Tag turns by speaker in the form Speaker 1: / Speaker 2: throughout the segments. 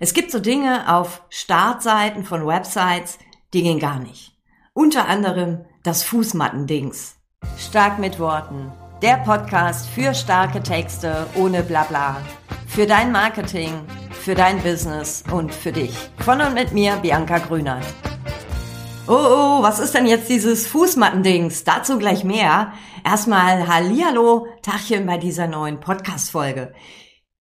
Speaker 1: Es gibt so Dinge auf Startseiten von Websites, die gehen gar nicht. Unter anderem das Fußmattendings. Stark mit Worten. Der Podcast für starke Texte ohne Blabla. Für dein Marketing, für dein Business und für dich. Von und mit mir, Bianca Grüner. Oh, oh, was ist denn jetzt dieses Fußmattendings? Dazu gleich mehr. Erstmal Hallihallo, Tachchen bei dieser neuen Podcast-Folge.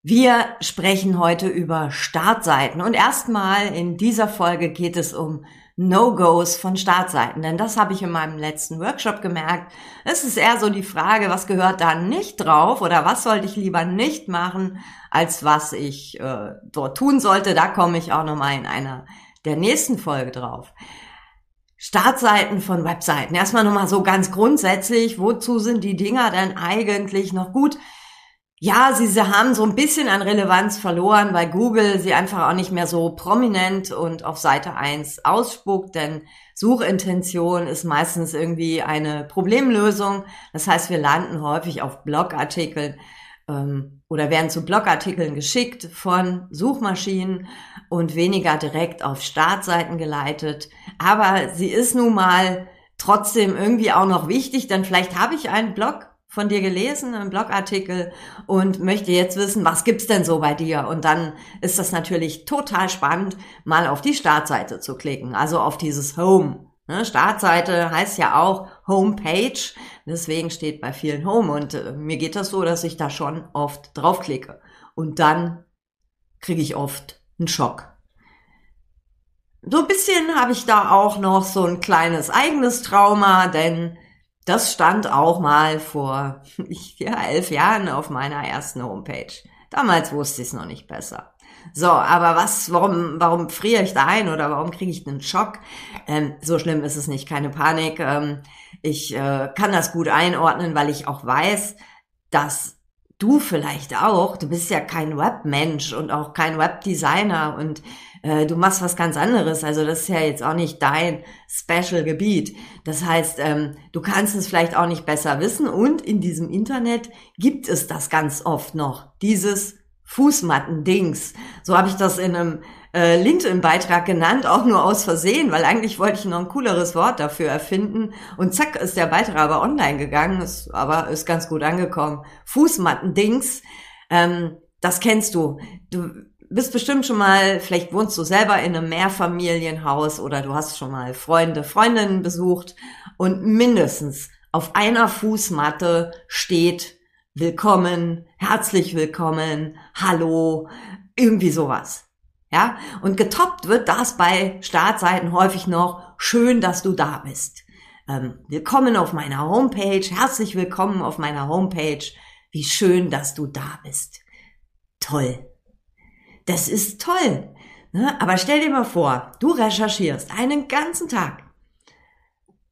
Speaker 1: Wir sprechen heute über Startseiten und erstmal in dieser Folge geht es um No-Gos von Startseiten, denn das habe ich in meinem letzten Workshop gemerkt. Es ist eher so die Frage, was gehört da nicht drauf oder was sollte ich lieber nicht machen, als was ich äh, dort tun sollte. Da komme ich auch nochmal in einer der nächsten Folge drauf. Startseiten von Webseiten. Erstmal nochmal so ganz grundsätzlich, wozu sind die Dinger denn eigentlich noch gut? Ja, sie, sie haben so ein bisschen an Relevanz verloren, weil Google sie einfach auch nicht mehr so prominent und auf Seite 1 ausspuckt, denn Suchintention ist meistens irgendwie eine Problemlösung. Das heißt, wir landen häufig auf Blogartikeln ähm, oder werden zu Blogartikeln geschickt von Suchmaschinen und weniger direkt auf Startseiten geleitet. Aber sie ist nun mal trotzdem irgendwie auch noch wichtig, denn vielleicht habe ich einen Blog von dir gelesen, einen Blogartikel und möchte jetzt wissen, was gibt's denn so bei dir? Und dann ist das natürlich total spannend, mal auf die Startseite zu klicken, also auf dieses Home. Ne, Startseite heißt ja auch Homepage, deswegen steht bei vielen Home und äh, mir geht das so, dass ich da schon oft draufklicke und dann kriege ich oft einen Schock. So ein bisschen habe ich da auch noch so ein kleines eigenes Trauma, denn das stand auch mal vor ja, elf Jahren auf meiner ersten Homepage. Damals wusste ich es noch nicht besser. So, aber was, warum, warum friere ich da ein oder warum kriege ich einen Schock? Ähm, so schlimm ist es nicht, keine Panik. Ähm, ich äh, kann das gut einordnen, weil ich auch weiß, dass du vielleicht auch, du bist ja kein Webmensch und auch kein Webdesigner und äh, du machst was ganz anderes. Also das ist ja jetzt auch nicht dein Special-Gebiet. Das heißt, ähm, du kannst es vielleicht auch nicht besser wissen. Und in diesem Internet gibt es das ganz oft noch. Dieses Fußmatten-Dings. So habe ich das in einem äh, LinkedIn-Beitrag genannt, auch nur aus Versehen, weil eigentlich wollte ich noch ein cooleres Wort dafür erfinden. Und zack, ist der Beitrag aber online gegangen, ist, aber ist ganz gut angekommen. Fußmatten-Dings, ähm, das kennst du. Du bist bestimmt schon mal, vielleicht wohnst du selber in einem Mehrfamilienhaus oder du hast schon mal Freunde, Freundinnen besucht und mindestens auf einer Fußmatte steht Willkommen, herzlich willkommen, hallo, irgendwie sowas. Ja, und getoppt wird das bei Startseiten häufig noch schön, dass du da bist. Ähm, willkommen auf meiner Homepage, herzlich willkommen auf meiner Homepage. Wie schön, dass du da bist. Toll. Das ist toll. Ne? Aber stell dir mal vor, du recherchierst einen ganzen Tag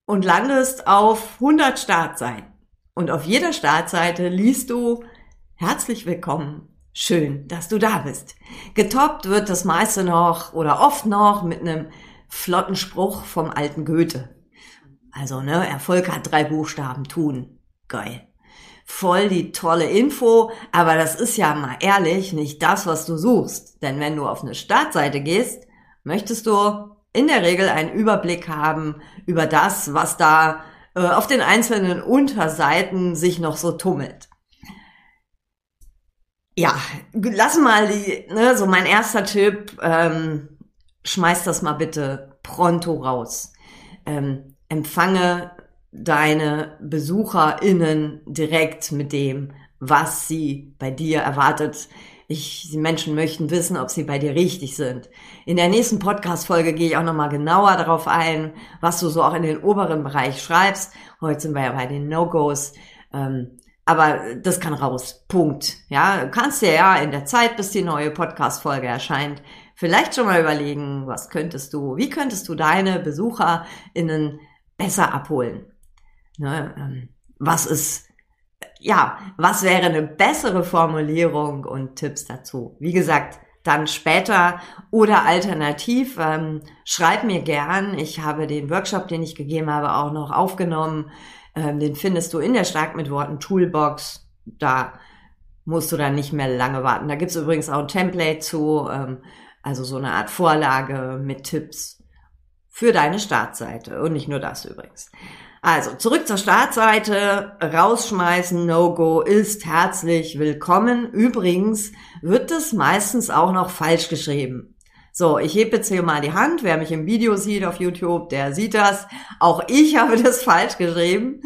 Speaker 1: und landest auf 100 Startseiten. Und auf jeder Startseite liest du herzlich willkommen. Schön, dass du da bist. Getoppt wird das meiste noch oder oft noch mit einem flotten Spruch vom alten Goethe. Also, ne, Erfolg hat drei Buchstaben tun. Geil voll die tolle Info, aber das ist ja mal ehrlich nicht das, was du suchst. Denn wenn du auf eine Startseite gehst, möchtest du in der Regel einen Überblick haben über das, was da äh, auf den einzelnen Unterseiten sich noch so tummelt. Ja, lass mal die, ne, so mein erster Tipp, ähm, schmeiß das mal bitte pronto raus. Ähm, empfange deine BesucherInnen direkt mit dem, was sie bei dir erwartet. Ich, die Menschen möchten wissen, ob sie bei dir richtig sind. In der nächsten Podcast-Folge gehe ich auch nochmal genauer darauf ein, was du so auch in den oberen Bereich schreibst. Heute sind wir ja bei den No-Gos. Ähm, aber das kann raus. Punkt. Ja, kannst dir ja in der Zeit, bis die neue Podcast-Folge erscheint, vielleicht schon mal überlegen, was könntest du, wie könntest du deine BesucherInnen besser abholen? Ne, ähm, was ist, ja, was wäre eine bessere Formulierung und Tipps dazu? Wie gesagt, dann später oder alternativ, ähm, schreib mir gern. Ich habe den Workshop, den ich gegeben habe, auch noch aufgenommen. Ähm, den findest du in der Stark mit Worten Toolbox. Da musst du dann nicht mehr lange warten. Da gibt's übrigens auch ein Template zu. Ähm, Also so eine Art Vorlage mit Tipps für deine Startseite. Und nicht nur das übrigens. Also zurück zur Startseite. Rausschmeißen, No-Go ist herzlich willkommen. Übrigens wird das meistens auch noch falsch geschrieben. So, ich hebe jetzt hier mal die Hand. Wer mich im Video sieht auf YouTube, der sieht das. Auch ich habe das falsch geschrieben.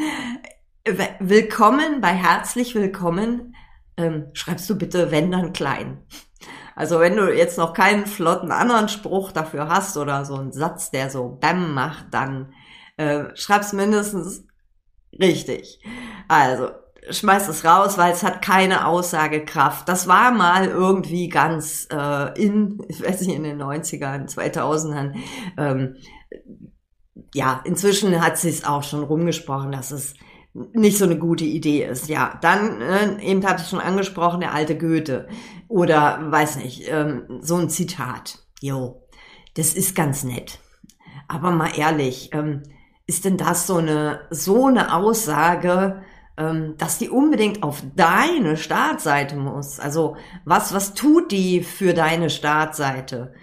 Speaker 1: Willkommen bei herzlich willkommen. Ähm, schreibst du bitte wenn dann klein. Also wenn du jetzt noch keinen flotten anderen Spruch dafür hast oder so einen Satz, der so Bäm macht, dann äh, schreib's mindestens richtig. Also schmeiß es raus, weil es hat keine Aussagekraft. Das war mal irgendwie ganz äh, in, ich weiß nicht, in den 90ern, 2000ern. Ähm, ja, inzwischen hat sie es auch schon rumgesprochen, dass es nicht so eine gute Idee ist. Ja, dann, äh, eben habe ich schon angesprochen, der alte Goethe. Oder, weiß nicht, ähm, so ein Zitat. Jo, das ist ganz nett. Aber mal ehrlich, ähm, ist denn das so eine, so eine Aussage, dass die unbedingt auf deine Startseite muss? Also, was, was tut die für deine Startseite?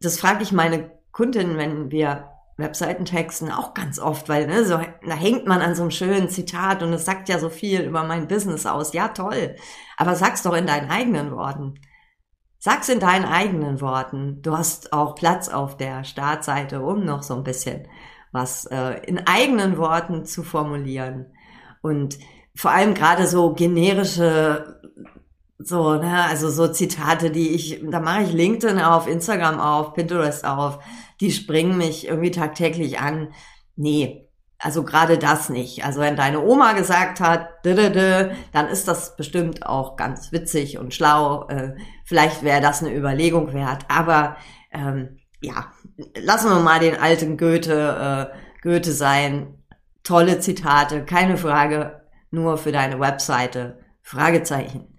Speaker 1: Das frage ich meine Kundin, wenn wir Webseitentexten auch ganz oft, weil ne, so, da hängt man an so einem schönen Zitat und es sagt ja so viel über mein Business aus. Ja, toll. Aber sag's doch in deinen eigenen Worten. Sag's in deinen eigenen Worten. Du hast auch Platz auf der Startseite, um noch so ein bisschen was äh, in eigenen Worten zu formulieren. Und vor allem gerade so generische, so, ne, also so Zitate, die ich, da mache ich LinkedIn auf, Instagram auf, Pinterest auf die springen mich irgendwie tagtäglich an. Nee, also gerade das nicht. Also wenn deine Oma gesagt hat, dann ist das bestimmt auch ganz witzig und schlau. Äh, vielleicht wäre das eine Überlegung wert. Aber ähm, ja, lassen wir mal den alten Goethe, äh, Goethe sein. Tolle Zitate, keine Frage, nur für deine Webseite. Fragezeichen.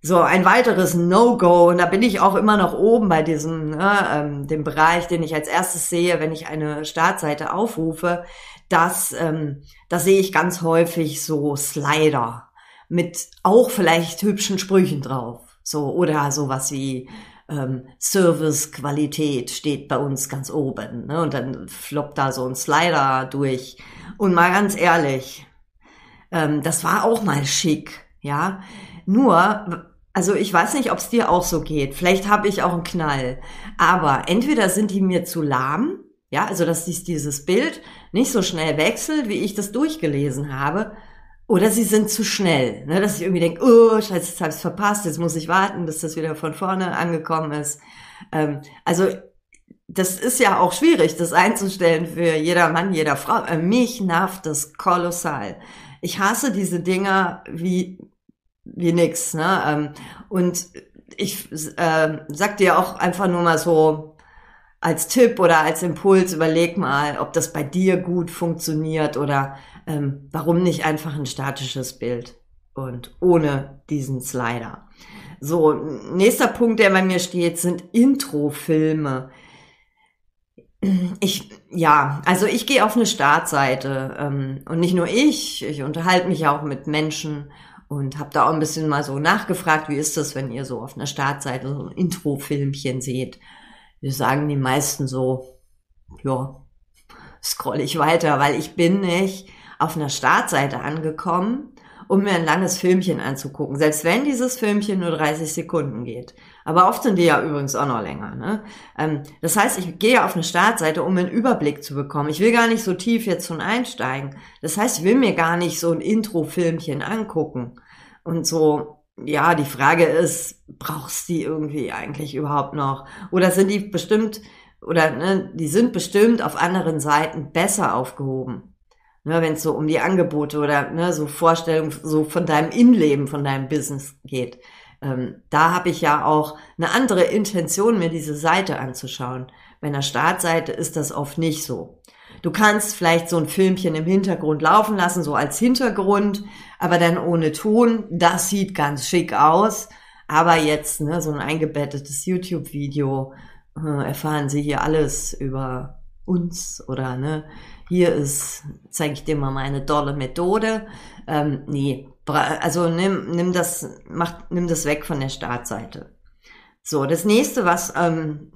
Speaker 1: So, ein weiteres No-Go, und da bin ich auch immer noch oben bei diesem, ne, ähm, dem Bereich, den ich als erstes sehe, wenn ich eine Startseite aufrufe, das, ähm, da sehe ich ganz häufig so Slider mit auch vielleicht hübschen Sprüchen drauf. So, oder sowas wie ähm, Service-Qualität steht bei uns ganz oben. Ne? Und dann floppt da so ein Slider durch. Und mal ganz ehrlich, ähm, das war auch mal schick, ja. Nur, also ich weiß nicht, ob es dir auch so geht. Vielleicht habe ich auch einen Knall. Aber entweder sind die mir zu lahm, ja, also dass dies, dieses Bild nicht so schnell wechselt, wie ich das durchgelesen habe, oder sie sind zu schnell, ne, dass ich irgendwie denke, oh, scheiße, jetzt habe ich verpasst, jetzt muss ich warten, bis das wieder von vorne angekommen ist. Ähm, also das ist ja auch schwierig, das einzustellen für jeder Mann, jeder Frau. Äh, mich nervt das kolossal. Ich hasse diese Dinger wie wie nix. Ne? Ähm, und ich äh, sag dir auch einfach nur mal so als Tipp oder als Impuls, überleg mal, ob das bei dir gut funktioniert oder ähm, warum nicht einfach ein statisches Bild und ohne diesen Slider. So, nächster Punkt, der bei mir steht, sind Intro-Filme. Ich, ja, also ich gehe auf eine Startseite ähm, und nicht nur ich, ich unterhalte mich auch mit Menschen und habe da auch ein bisschen mal so nachgefragt, wie ist das, wenn ihr so auf einer Startseite so ein Intro-Filmchen seht. Wir sagen die meisten so, ja, scroll ich weiter, weil ich bin nicht auf einer Startseite angekommen, um mir ein langes Filmchen anzugucken, selbst wenn dieses Filmchen nur 30 Sekunden geht. Aber oft sind die ja übrigens auch noch länger. Ne? Ähm, das heißt, ich gehe auf eine Startseite, um einen Überblick zu bekommen. Ich will gar nicht so tief jetzt schon einsteigen. Das heißt, ich will mir gar nicht so ein Intro-Filmchen angucken. Und so, ja, die Frage ist, brauchst du die irgendwie eigentlich überhaupt noch? Oder sind die bestimmt, oder ne, die sind bestimmt auf anderen Seiten besser aufgehoben? Ne, Wenn es so um die Angebote oder ne, so Vorstellungen so von deinem Innenleben, von deinem Business geht. Ähm, da habe ich ja auch eine andere Intention, mir diese Seite anzuschauen. Bei einer Startseite ist das oft nicht so. Du kannst vielleicht so ein Filmchen im Hintergrund laufen lassen, so als Hintergrund, aber dann ohne Ton. Das sieht ganz schick aus. Aber jetzt, ne, so ein eingebettetes YouTube-Video, äh, erfahren Sie hier alles über uns oder ne, hier ist, zeige ich dir mal meine tolle Methode. Ähm, nee, also nimm, nimm das, mach, nimm das weg von der Startseite. So, das nächste, was, ähm,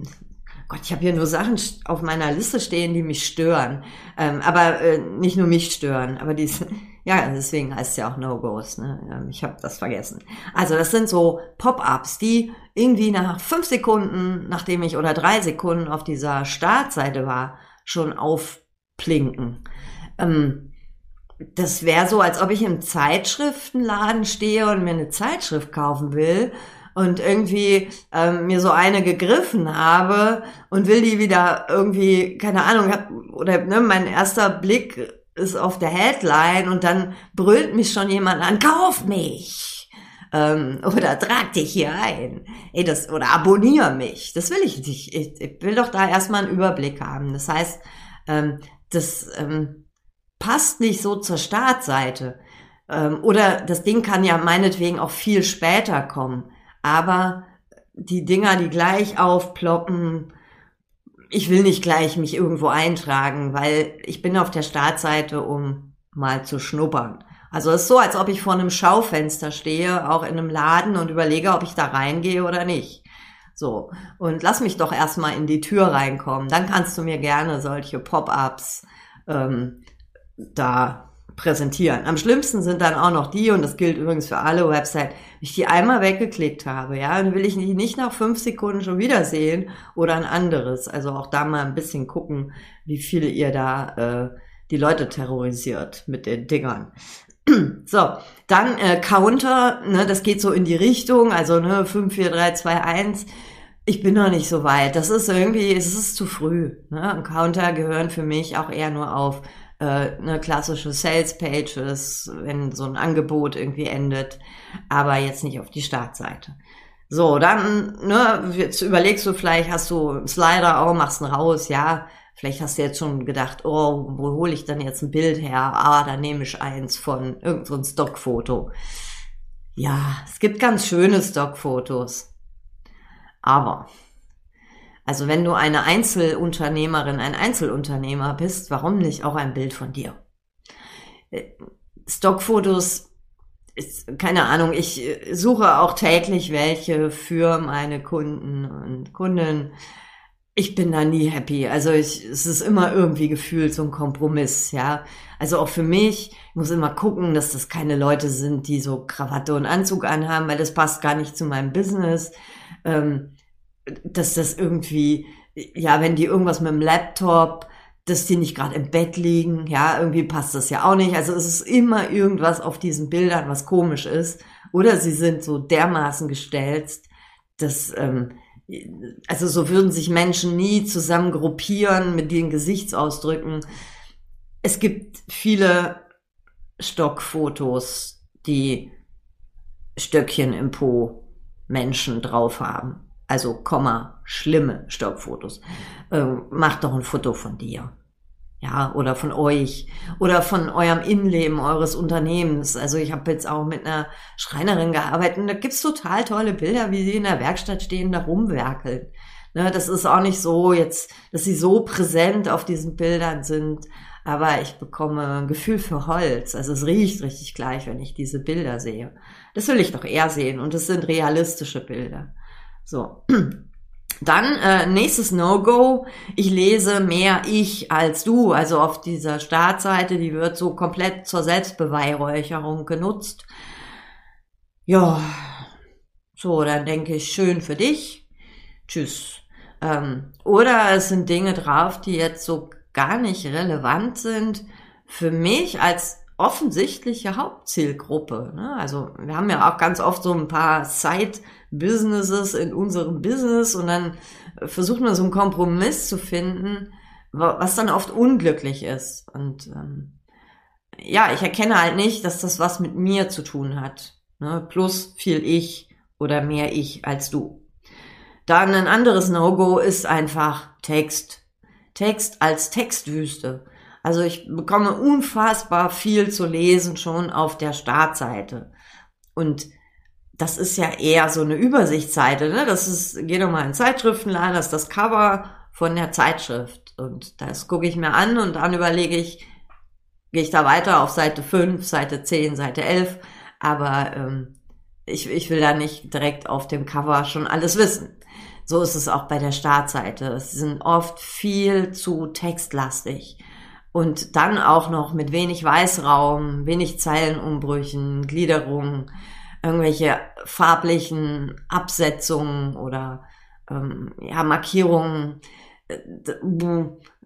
Speaker 1: Gott, ich habe hier nur Sachen auf meiner Liste stehen, die mich stören. Ähm, aber äh, nicht nur mich stören, aber die, ja, deswegen heißt es ja auch No-Gos. Ne? Ähm, ich habe das vergessen. Also das sind so Pop-ups, die irgendwie nach fünf Sekunden, nachdem ich oder drei Sekunden auf dieser Startseite war, schon aufplinken. Ähm, das wäre so, als ob ich im Zeitschriftenladen stehe und mir eine Zeitschrift kaufen will und irgendwie ähm, mir so eine gegriffen habe und will die wieder irgendwie, keine Ahnung, hab, oder ne, mein erster Blick ist auf der Headline und dann brüllt mich schon jemand an, kauf mich! Ähm, oder trag dich hier ein. Ey, das, oder abonniere mich. Das will ich nicht. Ich, ich will doch da erstmal einen Überblick haben. Das heißt, ähm, das ähm, passt nicht so zur Startseite. Ähm, oder das Ding kann ja meinetwegen auch viel später kommen aber die Dinger, die gleich aufploppen, ich will nicht gleich mich irgendwo eintragen, weil ich bin auf der Startseite, um mal zu schnuppern. Also es ist so, als ob ich vor einem Schaufenster stehe, auch in einem Laden und überlege, ob ich da reingehe oder nicht. So. Und lass mich doch erstmal in die Tür reinkommen. Dann kannst du mir gerne solche Pop-ups ähm, da präsentieren. Am schlimmsten sind dann auch noch die, und das gilt übrigens für alle Websites, wenn ich die einmal weggeklickt habe, ja, dann will ich die nicht nach fünf Sekunden schon wieder sehen oder ein anderes. Also auch da mal ein bisschen gucken, wie viele ihr da äh, die Leute terrorisiert mit den Dingern. So, dann äh, Counter, ne, das geht so in die Richtung, also ne, 5, 4, 3, 2, 1. Ich bin noch nicht so weit. Das ist irgendwie, es ist zu früh. Ne? Und Counter gehören für mich auch eher nur auf äh, eine klassische Sales Pages, wenn so ein Angebot irgendwie endet, aber jetzt nicht auf die Startseite. So, dann, ne, jetzt überlegst du vielleicht, hast du einen Slider, oh, machst ihn raus, ja. Vielleicht hast du jetzt schon gedacht, oh, wo hole ich dann jetzt ein Bild her? Ah, da nehme ich eins von irgendein so Stockfoto. Ja, es gibt ganz schöne Stockfotos. Aber also wenn du eine Einzelunternehmerin, ein Einzelunternehmer bist, warum nicht auch ein Bild von dir? Äh, Stockfotos ist, keine Ahnung, ich äh, suche auch täglich welche für meine Kunden und Kunden. Ich bin da nie happy. Also ich, es ist immer irgendwie gefühlt so ein Kompromiss, ja. Also auch für mich, ich muss immer gucken, dass das keine Leute sind, die so Krawatte und Anzug anhaben, weil das passt gar nicht zu meinem Business. Ähm, dass das irgendwie, ja, wenn die irgendwas mit dem Laptop, dass die nicht gerade im Bett liegen, ja, irgendwie passt das ja auch nicht. Also es ist immer irgendwas auf diesen Bildern, was komisch ist. Oder sie sind so dermaßen gestellt, dass, ähm, also so würden sich Menschen nie zusammen gruppieren mit den Gesichtsausdrücken. Es gibt viele Stockfotos, die Stöckchen im Po Menschen drauf haben also Komma, schlimme Stockfotos. Ähm, macht doch ein Foto von dir. Ja, oder von euch oder von eurem Innenleben eures Unternehmens. Also ich habe jetzt auch mit einer Schreinerin gearbeitet und da gibt's total tolle Bilder, wie sie in der Werkstatt stehen, da rumwerkeln. Ne, das ist auch nicht so jetzt, dass sie so präsent auf diesen Bildern sind, aber ich bekomme ein Gefühl für Holz. Also es riecht richtig gleich, wenn ich diese Bilder sehe. Das will ich doch eher sehen und es sind realistische Bilder. So. Dann äh, nächstes No-Go. Ich lese mehr ich als du. Also auf dieser Startseite, die wird so komplett zur Selbstbeweihräucherung genutzt. Ja, so, dann denke ich, schön für dich. Tschüss. Ähm, oder es sind Dinge drauf, die jetzt so gar nicht relevant sind für mich als offensichtliche Hauptzielgruppe. Ne? Also wir haben ja auch ganz oft so ein paar Side-Businesses in unserem Business und dann versucht man so einen Kompromiss zu finden, was dann oft unglücklich ist. Und ähm, ja, ich erkenne halt nicht, dass das was mit mir zu tun hat. Ne? Plus viel ich oder mehr ich als du. Dann ein anderes No-Go ist einfach Text. Text als Textwüste. Also ich bekomme unfassbar viel zu lesen schon auf der Startseite. Und das ist ja eher so eine Übersichtsseite. Ne? Das ist, geh doch mal in Zeitschriftenladen, das ist das Cover von der Zeitschrift. Und das gucke ich mir an und dann überlege ich, gehe ich da weiter auf Seite 5, Seite 10, Seite 11. Aber ähm, ich, ich will da nicht direkt auf dem Cover schon alles wissen. So ist es auch bei der Startseite. Es sind oft viel zu textlastig. Und dann auch noch mit wenig Weißraum, wenig Zeilenumbrüchen, Gliederungen, irgendwelche farblichen Absetzungen oder ähm, ja, Markierungen. Äh,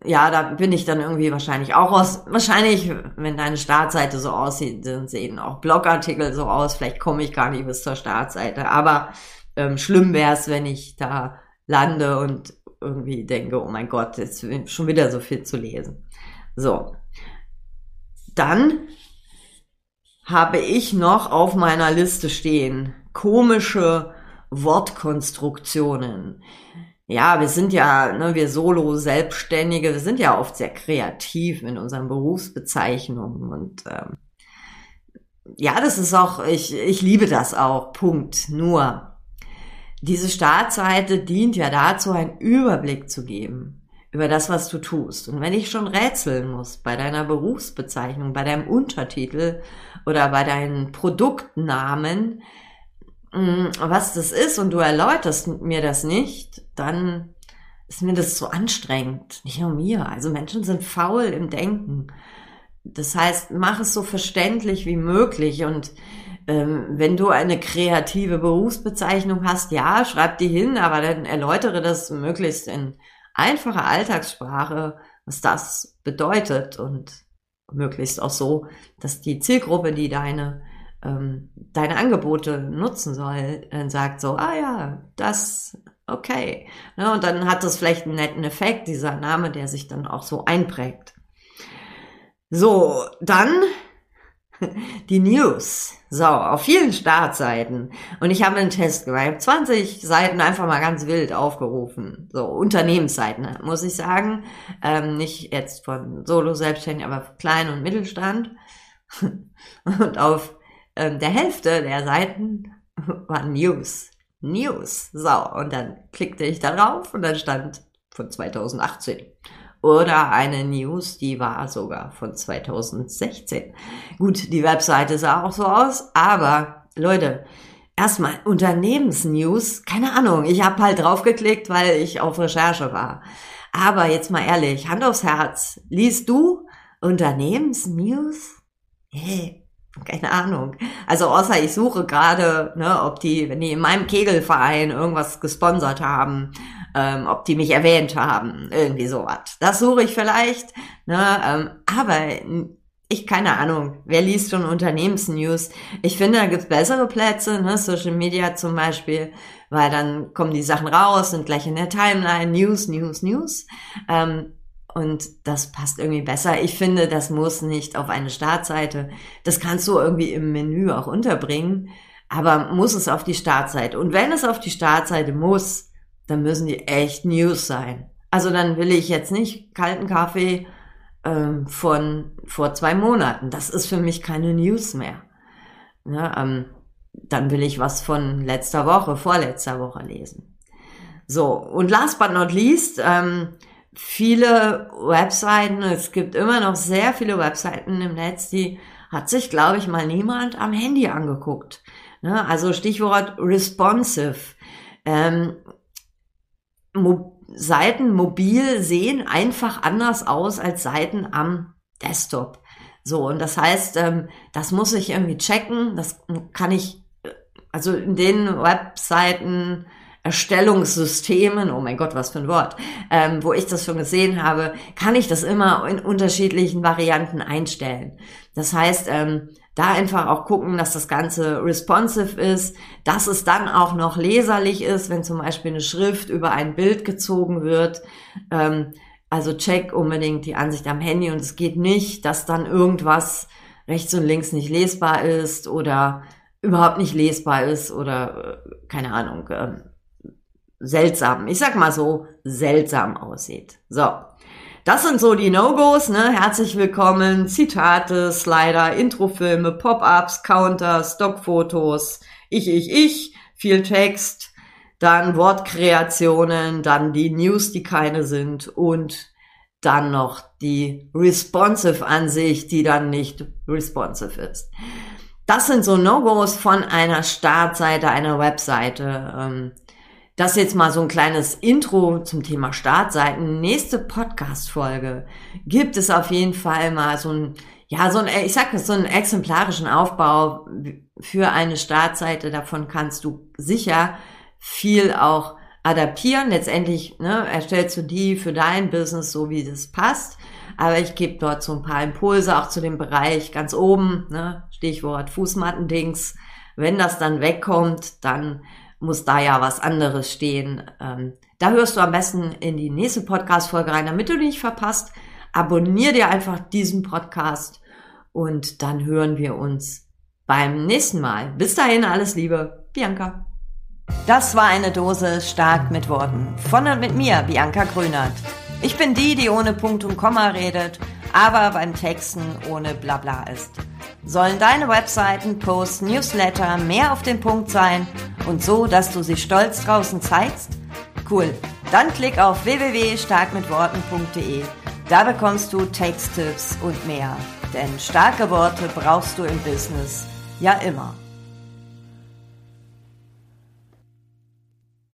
Speaker 1: ja, da bin ich dann irgendwie wahrscheinlich auch aus. Wahrscheinlich, wenn deine Startseite so aussieht, dann sehen auch Blogartikel so aus. Vielleicht komme ich gar nicht bis zur Startseite. Aber ähm, schlimm wäre es, wenn ich da lande und irgendwie denke, oh mein Gott, jetzt schon wieder so viel zu lesen. So. Dann habe ich noch auf meiner Liste stehen komische Wortkonstruktionen. Ja, wir sind ja, ne, wir Solo-Selbstständige, wir sind ja oft sehr kreativ in unseren Berufsbezeichnungen und ähm, ja, das ist auch, ich, ich liebe das auch, Punkt. Nur, diese Startseite dient ja dazu, einen Überblick zu geben über das, was du tust. Und wenn ich schon rätseln muss bei deiner Berufsbezeichnung, bei deinem Untertitel oder bei deinen Produktnamen, mm, was das ist und du erläuterst mir das nicht, dann ist mir das so anstrengend. Nicht nur mir. Also Menschen sind faul im Denken. Das heißt, mach es so verständlich wie möglich und ähm, wenn du eine kreative Berufsbezeichnung hast, ja, schreib die hin, aber dann erläutere das möglichst in einfacher Alltagssprache, was das bedeutet und möglichst auch so, dass die Zielgruppe, die deine ähm, deine Angebote nutzen soll, dann sagt so, ah ja, das okay. Ne, und dann hat das vielleicht einen netten Effekt, dieser Name, der sich dann auch so einprägt. So, dann die News. So, auf vielen Startseiten. Und ich habe einen Test gemacht. 20 Seiten einfach mal ganz wild aufgerufen. So, Unternehmensseiten, muss ich sagen. Ähm, nicht jetzt von Solo-Selbstständigen, aber Klein- und Mittelstand. und auf ähm, der Hälfte der Seiten war News. News. So, und dann klickte ich da drauf und dann stand von 2018. Oder eine News, die war sogar von 2016. Gut, die Webseite sah auch so aus, aber Leute, erstmal Unternehmensnews, keine Ahnung, ich habe halt draufgeklickt, weil ich auf Recherche war. Aber jetzt mal ehrlich, Hand aufs Herz, liest du Unternehmensnews? Hey, keine Ahnung. Also außer ich suche gerade, ne, ob die, wenn die in meinem Kegelverein irgendwas gesponsert haben ähm, ob die mich erwähnt haben, irgendwie sowas. Das suche ich vielleicht, ne, ähm, aber ich keine Ahnung, wer liest schon Unternehmensnews? Ich finde, da gibt's bessere Plätze, ne, Social Media zum Beispiel, weil dann kommen die Sachen raus, sind gleich in der Timeline, News, News, News. Ähm, und das passt irgendwie besser. Ich finde, das muss nicht auf eine Startseite. Das kannst du irgendwie im Menü auch unterbringen, aber muss es auf die Startseite. Und wenn es auf die Startseite muss, dann müssen die echt News sein. Also dann will ich jetzt nicht kalten Kaffee ähm, von vor zwei Monaten. Das ist für mich keine News mehr. Ja, ähm, dann will ich was von letzter Woche, vorletzter Woche lesen. So, und last but not least, ähm, viele Webseiten, es gibt immer noch sehr viele Webseiten im Netz, die hat sich, glaube ich, mal niemand am Handy angeguckt. Ja, also Stichwort responsive. Ähm, Mo Seiten mobil sehen einfach anders aus als Seiten am Desktop. So, und das heißt, ähm, das muss ich irgendwie checken. Das kann ich, äh, also in den Webseiten, Erstellungssystemen, oh mein Gott, was für ein Wort, ähm, wo ich das schon gesehen habe, kann ich das immer in unterschiedlichen Varianten einstellen. Das heißt, ähm, da einfach auch gucken, dass das Ganze responsive ist, dass es dann auch noch leserlich ist, wenn zum Beispiel eine Schrift über ein Bild gezogen wird. Ähm, also check unbedingt die Ansicht am Handy und es geht nicht, dass dann irgendwas rechts und links nicht lesbar ist oder überhaupt nicht lesbar ist oder äh, keine Ahnung, äh, seltsam, ich sag mal so, seltsam aussieht. So. Das sind so die No-Gos, ne? Herzlich willkommen. Zitate, Slider, Introfilme, Pop-ups, Counter, Stockfotos, ich, ich, ich, viel Text, dann Wortkreationen, dann die News, die keine sind und dann noch die responsive Ansicht, die dann nicht responsive ist. Das sind so No-Gos von einer Startseite, einer Webseite. Ähm, das jetzt mal so ein kleines Intro zum Thema Startseiten. Nächste Podcast-Folge gibt es auf jeden Fall mal so ein, ja, so ein, ich sag mal, so einen exemplarischen Aufbau für eine Startseite. Davon kannst du sicher viel auch adaptieren. Letztendlich ne, erstellst du die für dein Business so, wie das passt. Aber ich gebe dort so ein paar Impulse auch zu dem Bereich ganz oben, ne, Stichwort Fußmattendings. Wenn das dann wegkommt, dann muss da ja was anderes stehen. Ähm, da hörst du am besten in die nächste Podcast-Folge rein, damit du nicht verpasst. Abonnier dir einfach diesen Podcast und dann hören wir uns beim nächsten Mal. Bis dahin, alles Liebe, Bianca. Das war eine Dose stark mit Worten. Von und mit mir, Bianca Grünert. Ich bin die, die ohne Punkt und Komma redet, aber beim Texten ohne Blabla ist. Sollen deine Webseiten, Posts, Newsletter mehr auf den Punkt sein und so, dass du sie stolz draußen zeigst? Cool. Dann klick auf www.starkmitworten.de. Da bekommst du Texttipps und mehr. Denn starke Worte brauchst du im Business ja immer.